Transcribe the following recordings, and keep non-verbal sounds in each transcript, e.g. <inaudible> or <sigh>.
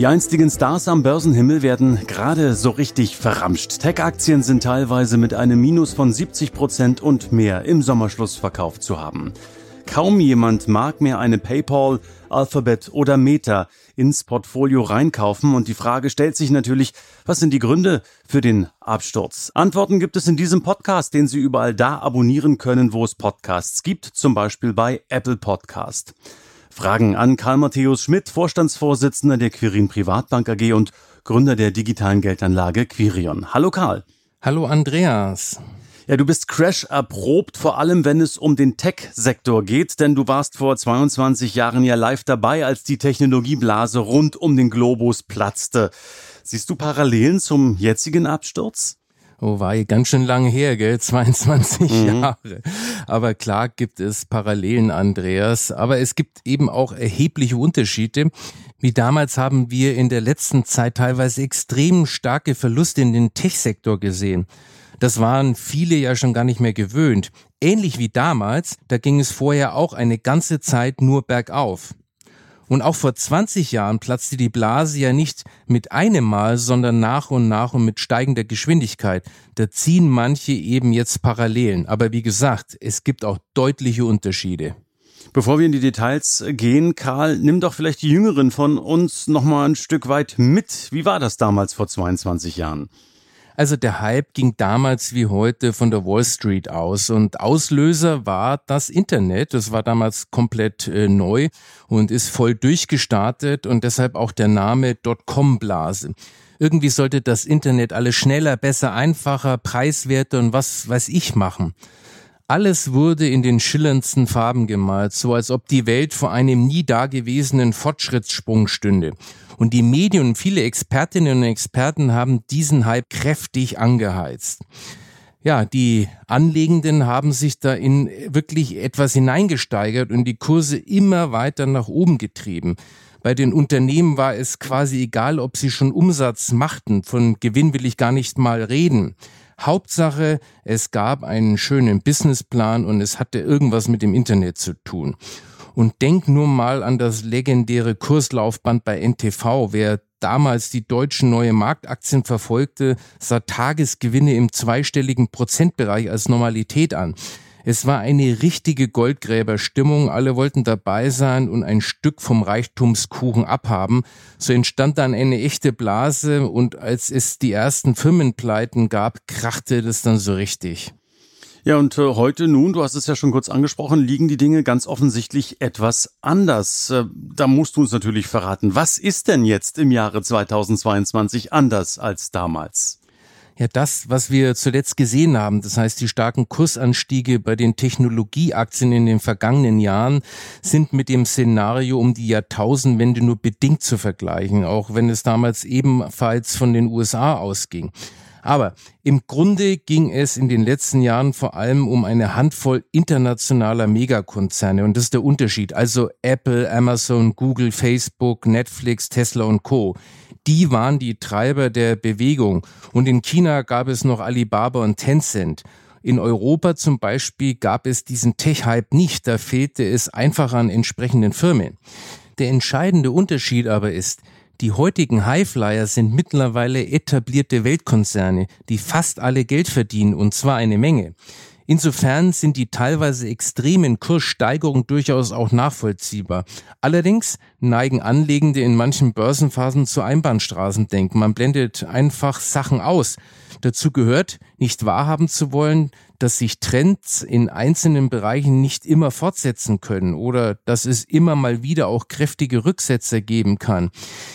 Die einstigen Stars am Börsenhimmel werden gerade so richtig verramscht. Tech-Aktien sind teilweise mit einem Minus von 70 Prozent und mehr im Sommerschlussverkauf zu haben. Kaum jemand mag mehr eine PayPal, Alphabet oder Meta ins Portfolio reinkaufen und die Frage stellt sich natürlich, was sind die Gründe für den Absturz? Antworten gibt es in diesem Podcast, den Sie überall da abonnieren können, wo es Podcasts gibt, zum Beispiel bei Apple Podcast. Fragen an Karl Matthäus Schmidt, Vorstandsvorsitzender der Quirin Privatbank AG und Gründer der digitalen Geldanlage Quirion. Hallo Karl. Hallo Andreas. Ja, du bist Crash erprobt, vor allem wenn es um den Tech-Sektor geht, denn du warst vor 22 Jahren ja live dabei, als die Technologieblase rund um den Globus platzte. Siehst du Parallelen zum jetzigen Absturz? Oh, war ganz schön lange her, gell? <laughs> 22 mhm. Jahre. Aber klar gibt es Parallelen, Andreas. Aber es gibt eben auch erhebliche Unterschiede. Wie damals haben wir in der letzten Zeit teilweise extrem starke Verluste in den Tech-Sektor gesehen. Das waren viele ja schon gar nicht mehr gewöhnt. Ähnlich wie damals, da ging es vorher auch eine ganze Zeit nur bergauf. Und auch vor 20 Jahren platzte die Blase ja nicht mit einem Mal, sondern nach und nach und mit steigender Geschwindigkeit. Da ziehen manche eben jetzt Parallelen. Aber wie gesagt, es gibt auch deutliche Unterschiede. Bevor wir in die Details gehen, Karl, nimm doch vielleicht die Jüngeren von uns noch mal ein Stück weit mit. Wie war das damals vor 22 Jahren? Also der Hype ging damals wie heute von der Wall Street aus und Auslöser war das Internet. Das war damals komplett äh, neu und ist voll durchgestartet und deshalb auch der Name Dotcom-Blase. Irgendwie sollte das Internet alles schneller, besser, einfacher, preiswerter und was weiß ich machen. Alles wurde in den schillerndsten Farben gemalt, so als ob die Welt vor einem nie dagewesenen Fortschrittssprung stünde. Und die Medien und viele Expertinnen und Experten haben diesen Hype kräftig angeheizt. Ja, die Anlegenden haben sich da in wirklich etwas hineingesteigert und die Kurse immer weiter nach oben getrieben. Bei den Unternehmen war es quasi egal, ob sie schon Umsatz machten. Von Gewinn will ich gar nicht mal reden. Hauptsache, es gab einen schönen Businessplan und es hatte irgendwas mit dem Internet zu tun. Und denk nur mal an das legendäre Kurslaufband bei NTV. Wer damals die deutschen neue Marktaktien verfolgte, sah Tagesgewinne im zweistelligen Prozentbereich als Normalität an. Es war eine richtige Goldgräberstimmung. Alle wollten dabei sein und ein Stück vom Reichtumskuchen abhaben. So entstand dann eine echte Blase und als es die ersten Firmenpleiten gab, krachte das dann so richtig. Ja, und äh, heute nun, du hast es ja schon kurz angesprochen, liegen die Dinge ganz offensichtlich etwas anders. Äh, da musst du uns natürlich verraten, was ist denn jetzt im Jahre 2022 anders als damals? Ja, das, was wir zuletzt gesehen haben, das heißt die starken Kursanstiege bei den Technologieaktien in den vergangenen Jahren, sind mit dem Szenario um die Jahrtausendwende nur bedingt zu vergleichen, auch wenn es damals ebenfalls von den USA ausging. Aber im Grunde ging es in den letzten Jahren vor allem um eine Handvoll internationaler Megakonzerne und das ist der Unterschied. Also Apple, Amazon, Google, Facebook, Netflix, Tesla und Co die waren die Treiber der Bewegung. Und in China gab es noch Alibaba und Tencent. In Europa zum Beispiel gab es diesen Tech-Hype nicht, da fehlte es einfach an entsprechenden Firmen. Der entscheidende Unterschied aber ist, die heutigen Highflyer sind mittlerweile etablierte Weltkonzerne, die fast alle Geld verdienen, und zwar eine Menge. Insofern sind die teilweise extremen Kurssteigerungen durchaus auch nachvollziehbar. Allerdings neigen Anlegende in manchen Börsenphasen zu Einbahnstraßendenken. Man blendet einfach Sachen aus. Dazu gehört, nicht wahrhaben zu wollen, dass sich Trends in einzelnen Bereichen nicht immer fortsetzen können oder dass es immer mal wieder auch kräftige Rücksetzer geben kann.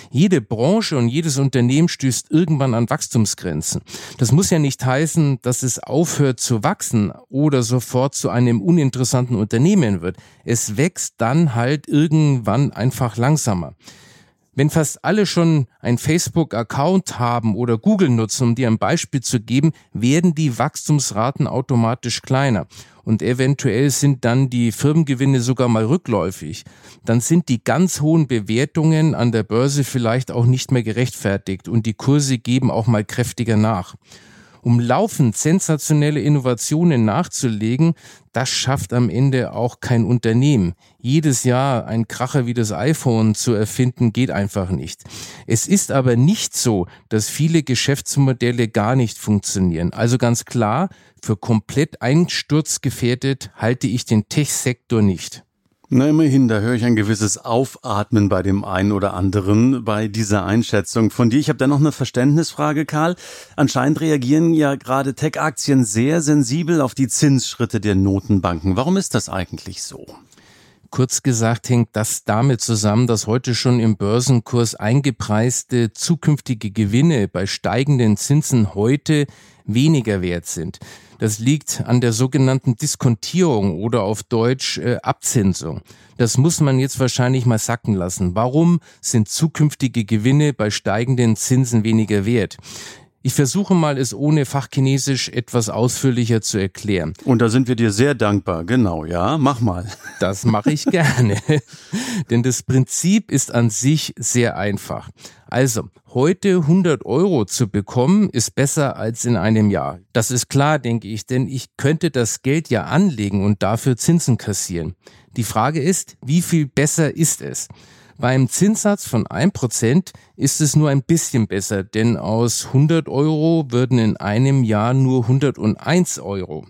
Jede Branche und jedes Unternehmen stößt irgendwann an Wachstumsgrenzen. Das muss ja nicht heißen, dass es aufhört zu wachsen oder sofort zu einem uninteressanten Unternehmen wird. Es wächst dann halt irgendwann einfach langsamer. Wenn fast alle schon ein Facebook-Account haben oder Google nutzen, um dir ein Beispiel zu geben, werden die Wachstumsraten automatisch kleiner. Und eventuell sind dann die Firmengewinne sogar mal rückläufig. Dann sind die ganz hohen Bewertungen an der Börse vielleicht auch nicht mehr gerechtfertigt und die Kurse geben auch mal kräftiger nach um laufend sensationelle Innovationen nachzulegen, das schafft am Ende auch kein Unternehmen. Jedes Jahr ein Kracher wie das iPhone zu erfinden, geht einfach nicht. Es ist aber nicht so, dass viele Geschäftsmodelle gar nicht funktionieren. Also ganz klar, für komplett einsturzgefährdet halte ich den Tech-Sektor nicht. Na immerhin, da höre ich ein gewisses Aufatmen bei dem einen oder anderen bei dieser Einschätzung von dir. Ich habe da noch eine Verständnisfrage, Karl. Anscheinend reagieren ja gerade Tech-Aktien sehr sensibel auf die Zinsschritte der Notenbanken. Warum ist das eigentlich so? Kurz gesagt hängt das damit zusammen, dass heute schon im Börsenkurs eingepreiste zukünftige Gewinne bei steigenden Zinsen heute weniger wert sind. Das liegt an der sogenannten Diskontierung oder auf Deutsch äh, Abzinsung. Das muss man jetzt wahrscheinlich mal sacken lassen. Warum sind zukünftige Gewinne bei steigenden Zinsen weniger wert? Ich versuche mal, es ohne Fachchinesisch etwas ausführlicher zu erklären. Und da sind wir dir sehr dankbar. Genau, ja, mach mal. <laughs> Das mache ich gerne. <laughs> Denn das Prinzip ist an sich sehr einfach. Also, heute 100 Euro zu bekommen, ist besser als in einem Jahr. Das ist klar, denke ich, denn ich könnte das Geld ja anlegen und dafür Zinsen kassieren. Die Frage ist, wie viel besser ist es? Beim Zinssatz von 1% ist es nur ein bisschen besser, denn aus 100 Euro würden in einem Jahr nur 101 Euro.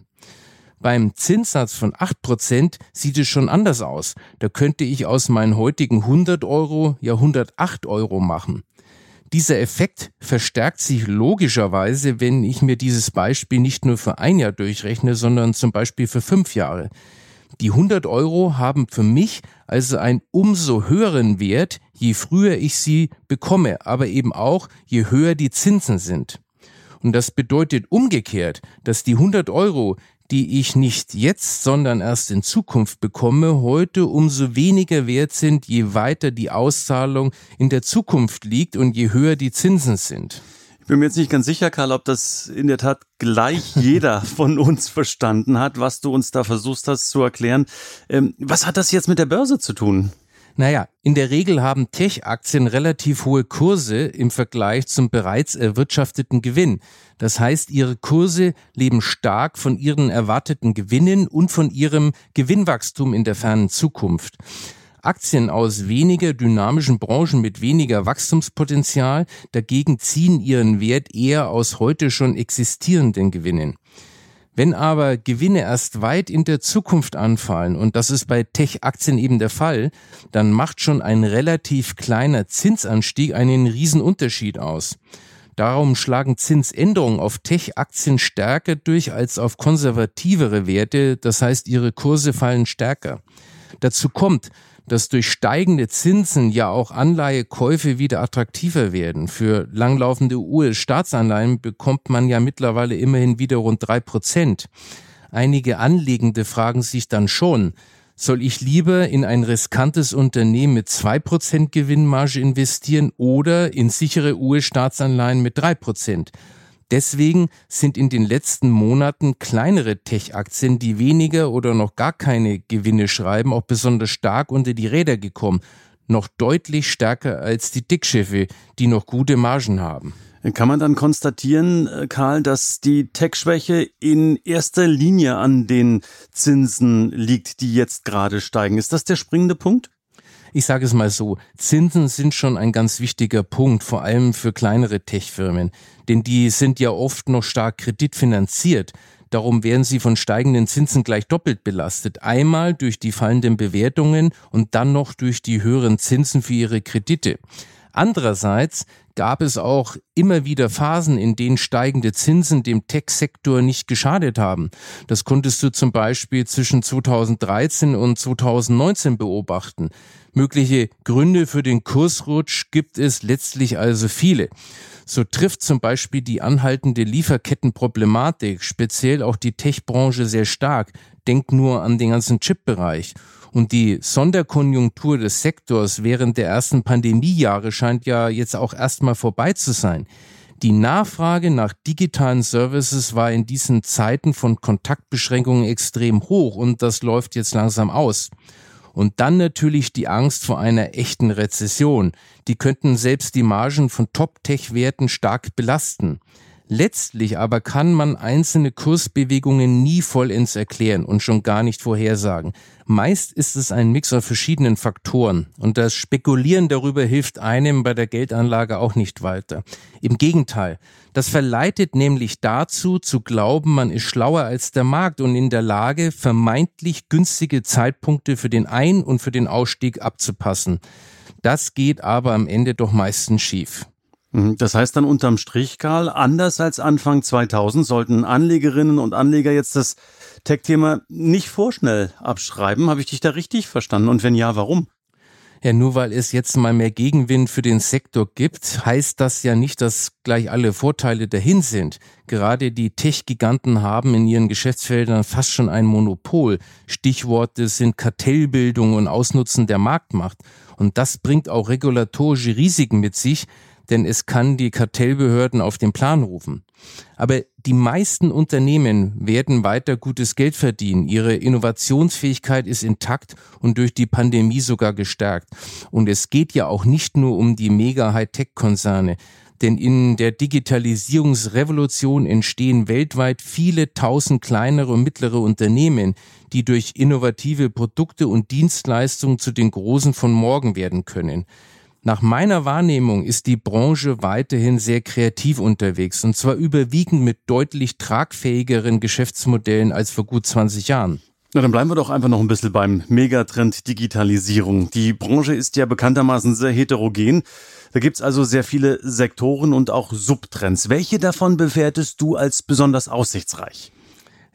Beim Zinssatz von 8% sieht es schon anders aus. Da könnte ich aus meinen heutigen 100 Euro ja 108 Euro machen. Dieser Effekt verstärkt sich logischerweise, wenn ich mir dieses Beispiel nicht nur für ein Jahr durchrechne, sondern zum Beispiel für fünf Jahre. Die 100 Euro haben für mich also einen umso höheren Wert, je früher ich sie bekomme, aber eben auch, je höher die Zinsen sind. Und das bedeutet umgekehrt, dass die 100 Euro, die ich nicht jetzt, sondern erst in Zukunft bekomme, heute umso weniger wert sind, je weiter die Auszahlung in der Zukunft liegt und je höher die Zinsen sind. Ich bin mir jetzt nicht ganz sicher, Karl, ob das in der Tat gleich <laughs> jeder von uns verstanden hat, was du uns da versuchst hast zu erklären. Ähm, was hat das jetzt mit der Börse zu tun? Naja, in der Regel haben Tech-Aktien relativ hohe Kurse im Vergleich zum bereits erwirtschafteten Gewinn. Das heißt, ihre Kurse leben stark von ihren erwarteten Gewinnen und von ihrem Gewinnwachstum in der fernen Zukunft. Aktien aus weniger dynamischen Branchen mit weniger Wachstumspotenzial dagegen ziehen ihren Wert eher aus heute schon existierenden Gewinnen. Wenn aber Gewinne erst weit in der Zukunft anfallen, und das ist bei Tech-Aktien eben der Fall, dann macht schon ein relativ kleiner Zinsanstieg einen Riesenunterschied aus. Darum schlagen Zinsänderungen auf Tech-Aktien stärker durch als auf konservativere Werte, das heißt ihre Kurse fallen stärker. Dazu kommt, dass durch steigende Zinsen ja auch Anleihekäufe wieder attraktiver werden. Für langlaufende US-Staatsanleihen bekommt man ja mittlerweile immerhin wieder rund drei Prozent. Einige Anlegende fragen sich dann schon, soll ich lieber in ein riskantes Unternehmen mit zwei Prozent Gewinnmarge investieren oder in sichere US-Staatsanleihen mit drei Prozent? Deswegen sind in den letzten Monaten kleinere Tech-Aktien, die weniger oder noch gar keine Gewinne schreiben, auch besonders stark unter die Räder gekommen. Noch deutlich stärker als die Dickschiffe, die noch gute Margen haben. Kann man dann konstatieren, äh, Karl, dass die Tech-Schwäche in erster Linie an den Zinsen liegt, die jetzt gerade steigen? Ist das der springende Punkt? Ich sage es mal so, Zinsen sind schon ein ganz wichtiger Punkt, vor allem für kleinere Tech-Firmen, denn die sind ja oft noch stark kreditfinanziert. Darum werden sie von steigenden Zinsen gleich doppelt belastet. Einmal durch die fallenden Bewertungen und dann noch durch die höheren Zinsen für ihre Kredite. Andererseits gab es auch immer wieder Phasen, in denen steigende Zinsen dem Tech-Sektor nicht geschadet haben. Das konntest du zum Beispiel zwischen 2013 und 2019 beobachten. Mögliche Gründe für den Kursrutsch gibt es letztlich also viele. So trifft zum Beispiel die anhaltende Lieferkettenproblematik speziell auch die Tech-Branche sehr stark. Denkt nur an den ganzen Chip-Bereich. Und die Sonderkonjunktur des Sektors während der ersten Pandemiejahre scheint ja jetzt auch erstmal vorbei zu sein. Die Nachfrage nach digitalen Services war in diesen Zeiten von Kontaktbeschränkungen extrem hoch und das läuft jetzt langsam aus. Und dann natürlich die Angst vor einer echten Rezession. Die könnten selbst die Margen von Top-Tech-Werten stark belasten. Letztlich aber kann man einzelne Kursbewegungen nie vollends erklären und schon gar nicht vorhersagen. Meist ist es ein Mix aus verschiedenen Faktoren und das Spekulieren darüber hilft einem bei der Geldanlage auch nicht weiter. Im Gegenteil, das verleitet nämlich dazu zu glauben, man ist schlauer als der Markt und in der Lage, vermeintlich günstige Zeitpunkte für den Ein- und für den Ausstieg abzupassen. Das geht aber am Ende doch meistens schief. Mhm. Das heißt dann unterm Strich, Karl, anders als Anfang 2000 sollten Anlegerinnen und Anleger jetzt das Tech-Thema nicht vorschnell abschreiben. Habe ich dich da richtig verstanden? Und wenn ja, warum? Ja, nur weil es jetzt mal mehr Gegenwind für den Sektor gibt, heißt das ja nicht, dass gleich alle Vorteile dahin sind. Gerade die Tech-Giganten haben in ihren Geschäftsfeldern fast schon ein Monopol. Stichworte sind Kartellbildung und Ausnutzen der Marktmacht. Und das bringt auch regulatorische Risiken mit sich, denn es kann die Kartellbehörden auf den Plan rufen. Aber die meisten Unternehmen werden weiter gutes Geld verdienen. Ihre Innovationsfähigkeit ist intakt und durch die Pandemie sogar gestärkt. Und es geht ja auch nicht nur um die mega Hightech-Konzerne. Denn in der Digitalisierungsrevolution entstehen weltweit viele tausend kleinere und mittlere Unternehmen, die durch innovative Produkte und Dienstleistungen zu den Großen von morgen werden können. Nach meiner Wahrnehmung ist die Branche weiterhin sehr kreativ unterwegs und zwar überwiegend mit deutlich tragfähigeren Geschäftsmodellen als vor gut 20 Jahren. Na, dann bleiben wir doch einfach noch ein bisschen beim Megatrend Digitalisierung. Die Branche ist ja bekanntermaßen sehr heterogen. Da gibt's also sehr viele Sektoren und auch Subtrends. Welche davon bewertest du als besonders aussichtsreich?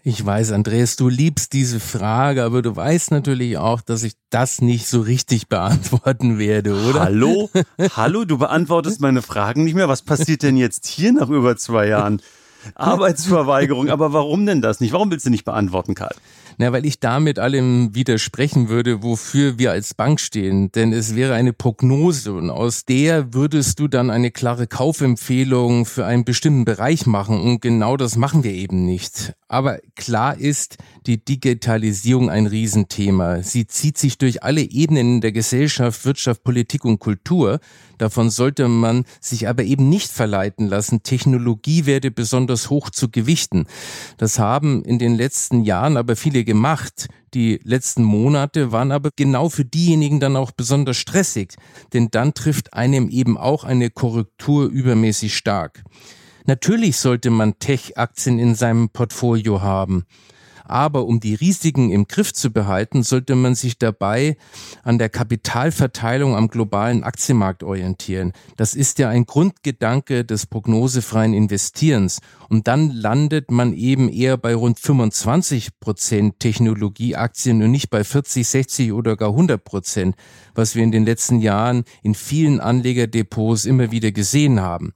Ich weiß, Andreas, du liebst diese Frage, aber du weißt natürlich auch, dass ich das nicht so richtig beantworten werde, oder? Hallo? <laughs> Hallo, du beantwortest meine Fragen nicht mehr. Was passiert denn jetzt hier nach über zwei Jahren? <laughs> Arbeitsverweigerung, aber warum denn das nicht? Warum willst du nicht beantworten, Karl? Na, weil ich damit allem widersprechen würde, wofür wir als Bank stehen. Denn es wäre eine Prognose und aus der würdest du dann eine klare Kaufempfehlung für einen bestimmten Bereich machen. Und genau das machen wir eben nicht. Aber klar ist, die Digitalisierung ein Riesenthema. Sie zieht sich durch alle Ebenen der Gesellschaft, Wirtschaft, Politik und Kultur. Davon sollte man sich aber eben nicht verleiten lassen, Technologie werde besonders hoch zu gewichten. Das haben in den letzten Jahren aber viele gemacht. Die letzten Monate waren aber genau für diejenigen dann auch besonders stressig, denn dann trifft einem eben auch eine Korrektur übermäßig stark. Natürlich sollte man Tech-Aktien in seinem Portfolio haben. Aber um die Risiken im Griff zu behalten, sollte man sich dabei an der Kapitalverteilung am globalen Aktienmarkt orientieren. Das ist ja ein Grundgedanke des prognosefreien Investierens. Und dann landet man eben eher bei rund 25 Prozent Technologieaktien und nicht bei 40, 60 oder gar 100 Prozent, was wir in den letzten Jahren in vielen Anlegerdepots immer wieder gesehen haben.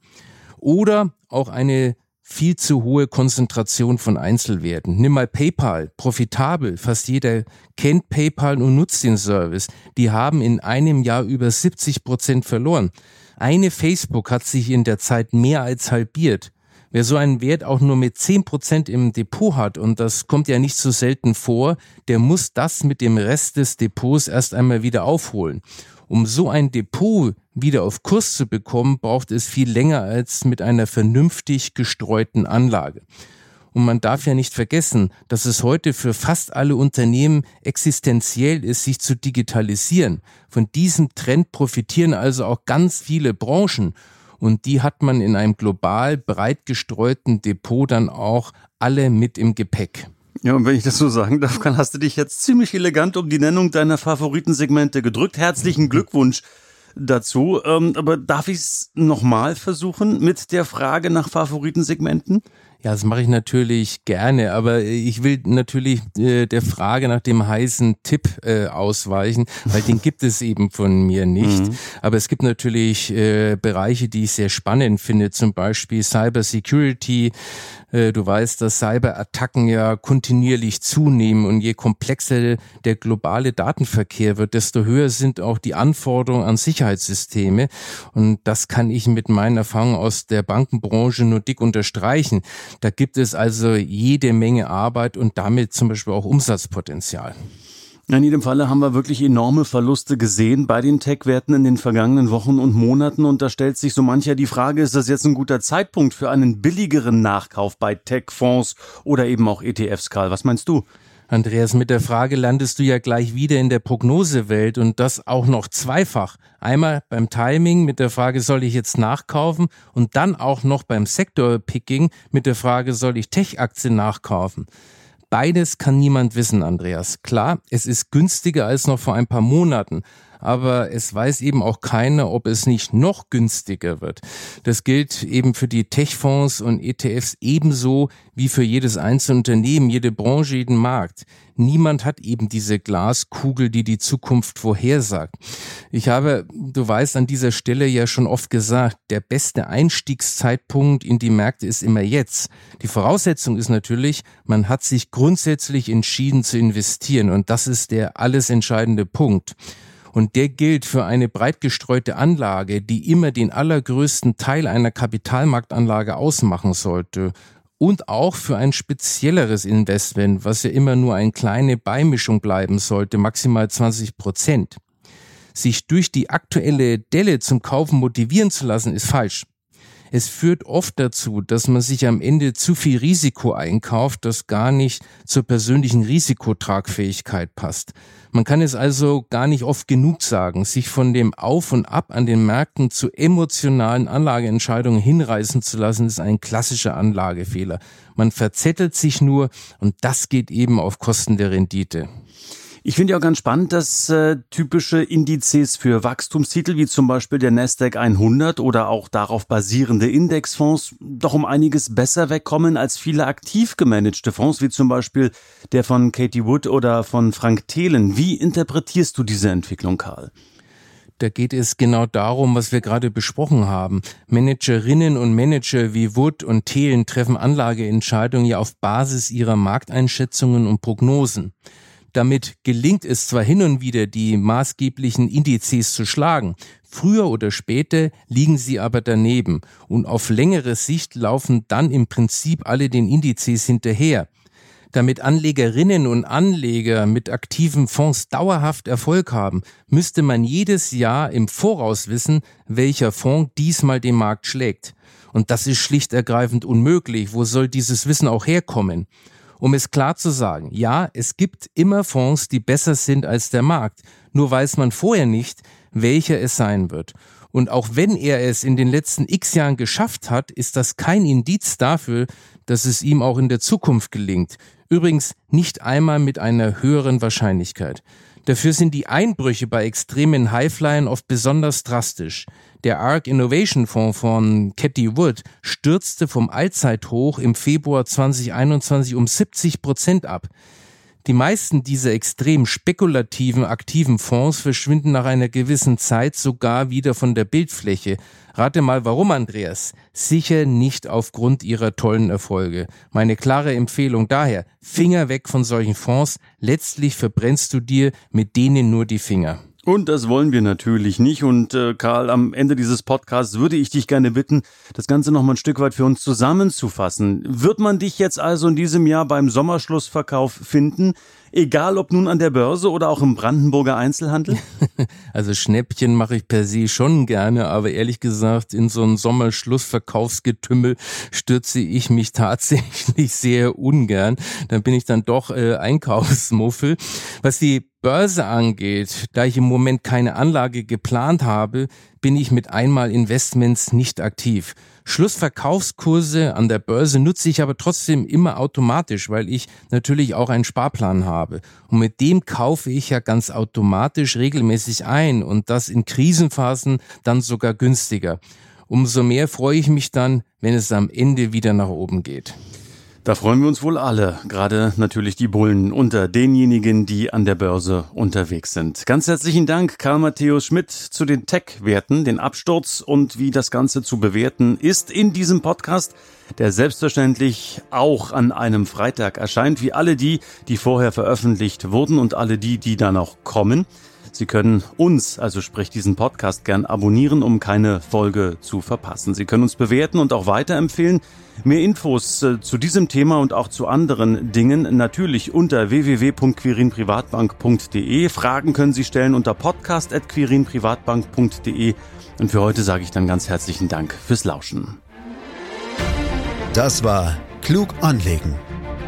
Oder auch eine viel zu hohe Konzentration von Einzelwerten. Nimm mal PayPal, profitabel. Fast jeder kennt PayPal und nutzt den Service. Die haben in einem Jahr über 70 Prozent verloren. Eine Facebook hat sich in der Zeit mehr als halbiert. Wer so einen Wert auch nur mit 10 Prozent im Depot hat, und das kommt ja nicht so selten vor, der muss das mit dem Rest des Depots erst einmal wieder aufholen. Um so ein Depot wieder auf Kurs zu bekommen, braucht es viel länger als mit einer vernünftig gestreuten Anlage. Und man darf ja nicht vergessen, dass es heute für fast alle Unternehmen existenziell ist, sich zu digitalisieren. Von diesem Trend profitieren also auch ganz viele Branchen. Und die hat man in einem global breit gestreuten Depot dann auch alle mit im Gepäck. Ja, und wenn ich das so sagen darf, dann hast du dich jetzt ziemlich elegant um die Nennung deiner Favoritensegmente gedrückt. Herzlichen Glückwunsch dazu. Ähm, aber darf ich es nochmal versuchen mit der Frage nach Favoritensegmenten? Ja, das mache ich natürlich gerne, aber ich will natürlich äh, der Frage nach dem heißen Tipp äh, ausweichen, weil den gibt es eben von mir nicht. Mhm. Aber es gibt natürlich äh, Bereiche, die ich sehr spannend finde, zum Beispiel Cyber Security. Äh, du weißt, dass Cyberattacken ja kontinuierlich zunehmen und je komplexer der globale Datenverkehr wird, desto höher sind auch die Anforderungen an Sicherheitssysteme. Und das kann ich mit meinen Erfahrungen aus der Bankenbranche nur dick unterstreichen. Da gibt es also jede Menge Arbeit und damit zum Beispiel auch Umsatzpotenzial. In jedem Falle haben wir wirklich enorme Verluste gesehen bei den Tech-Werten in den vergangenen Wochen und Monaten. Und da stellt sich so mancher die Frage, ist das jetzt ein guter Zeitpunkt für einen billigeren Nachkauf bei Tech-Fonds oder eben auch ETFs, Karl? Was meinst du? Andreas, mit der Frage landest du ja gleich wieder in der Prognosewelt und das auch noch zweifach. Einmal beim Timing mit der Frage, soll ich jetzt nachkaufen und dann auch noch beim Sektor-Picking mit der Frage, soll ich Tech-Aktien nachkaufen. Beides kann niemand wissen, Andreas. Klar, es ist günstiger als noch vor ein paar Monaten aber es weiß eben auch keiner, ob es nicht noch günstiger wird. Das gilt eben für die Tech-Fonds und ETFs ebenso wie für jedes einzelne Unternehmen, jede Branche, jeden Markt. Niemand hat eben diese Glaskugel, die die Zukunft vorhersagt. Ich habe, du weißt, an dieser Stelle ja schon oft gesagt, der beste Einstiegszeitpunkt in die Märkte ist immer jetzt. Die Voraussetzung ist natürlich, man hat sich grundsätzlich entschieden zu investieren und das ist der alles entscheidende Punkt. Und der gilt für eine breit gestreute Anlage, die immer den allergrößten Teil einer Kapitalmarktanlage ausmachen sollte. Und auch für ein spezielleres Investment, was ja immer nur eine kleine Beimischung bleiben sollte, maximal 20 Prozent. Sich durch die aktuelle Delle zum Kaufen motivieren zu lassen, ist falsch. Es führt oft dazu, dass man sich am Ende zu viel Risiko einkauft, das gar nicht zur persönlichen Risikotragfähigkeit passt. Man kann es also gar nicht oft genug sagen, sich von dem Auf und Ab an den Märkten zu emotionalen Anlageentscheidungen hinreißen zu lassen, ist ein klassischer Anlagefehler. Man verzettelt sich nur und das geht eben auf Kosten der Rendite. Ich finde ja auch ganz spannend, dass äh, typische Indizes für Wachstumstitel wie zum Beispiel der Nasdaq 100 oder auch darauf basierende Indexfonds doch um einiges besser wegkommen als viele aktiv gemanagte Fonds wie zum Beispiel der von Katie Wood oder von Frank Thelen. Wie interpretierst du diese Entwicklung, Karl? Da geht es genau darum, was wir gerade besprochen haben. Managerinnen und Manager wie Wood und Thelen treffen Anlageentscheidungen ja auf Basis ihrer Markteinschätzungen und Prognosen. Damit gelingt es zwar hin und wieder, die maßgeblichen Indizes zu schlagen, früher oder später liegen sie aber daneben und auf längere Sicht laufen dann im Prinzip alle den Indizes hinterher. Damit Anlegerinnen und Anleger mit aktiven Fonds dauerhaft Erfolg haben, müsste man jedes Jahr im Voraus wissen, welcher Fonds diesmal den Markt schlägt. Und das ist schlicht ergreifend unmöglich. Wo soll dieses Wissen auch herkommen? Um es klar zu sagen, ja, es gibt immer Fonds, die besser sind als der Markt, nur weiß man vorher nicht, welcher es sein wird. Und auch wenn er es in den letzten x Jahren geschafft hat, ist das kein Indiz dafür, dass es ihm auch in der Zukunft gelingt. Übrigens nicht einmal mit einer höheren Wahrscheinlichkeit. Dafür sind die Einbrüche bei extremen Highflyern oft besonders drastisch. Der ARC Innovation Fonds von Cathy Wood stürzte vom Allzeithoch im Februar 2021 um 70 Prozent ab. Die meisten dieser extrem spekulativen, aktiven Fonds verschwinden nach einer gewissen Zeit sogar wieder von der Bildfläche. Rate mal warum, Andreas. Sicher nicht aufgrund ihrer tollen Erfolge. Meine klare Empfehlung daher, Finger weg von solchen Fonds. Letztlich verbrennst du dir mit denen nur die Finger. Und das wollen wir natürlich nicht. Und äh, Karl, am Ende dieses Podcasts würde ich dich gerne bitten, das Ganze noch mal ein Stück weit für uns zusammenzufassen. Wird man dich jetzt also in diesem Jahr beim Sommerschlussverkauf finden? Egal ob nun an der Börse oder auch im Brandenburger Einzelhandel? <laughs> Also Schnäppchen mache ich per se schon gerne, aber ehrlich gesagt, in so ein Sommerschlussverkaufsgetümmel stürze ich mich <laughs> tatsächlich sehr ungern. Dann bin ich dann doch äh, Einkaufsmuffel. Was die Börse angeht, da ich im Moment keine Anlage geplant habe, bin ich mit einmal Investments nicht aktiv. Schlussverkaufskurse an der Börse nutze ich aber trotzdem immer automatisch, weil ich natürlich auch einen Sparplan habe. Und mit dem kaufe ich ja ganz automatisch regelmäßig ein und das in Krisenphasen dann sogar günstiger. Umso mehr freue ich mich dann, wenn es am Ende wieder nach oben geht. Da freuen wir uns wohl alle, gerade natürlich die Bullen unter denjenigen, die an der Börse unterwegs sind. Ganz herzlichen Dank, Karl Matthäus Schmidt, zu den Tech-Werten, den Absturz und wie das Ganze zu bewerten ist in diesem Podcast, der selbstverständlich auch an einem Freitag erscheint, wie alle die, die vorher veröffentlicht wurden und alle die, die da noch kommen. Sie können uns, also sprich diesen Podcast, gern abonnieren, um keine Folge zu verpassen. Sie können uns bewerten und auch weiterempfehlen. Mehr Infos äh, zu diesem Thema und auch zu anderen Dingen natürlich unter www.quirinprivatbank.de. Fragen können Sie stellen unter podcast.quirinprivatbank.de. Und für heute sage ich dann ganz herzlichen Dank fürs Lauschen. Das war Klug anlegen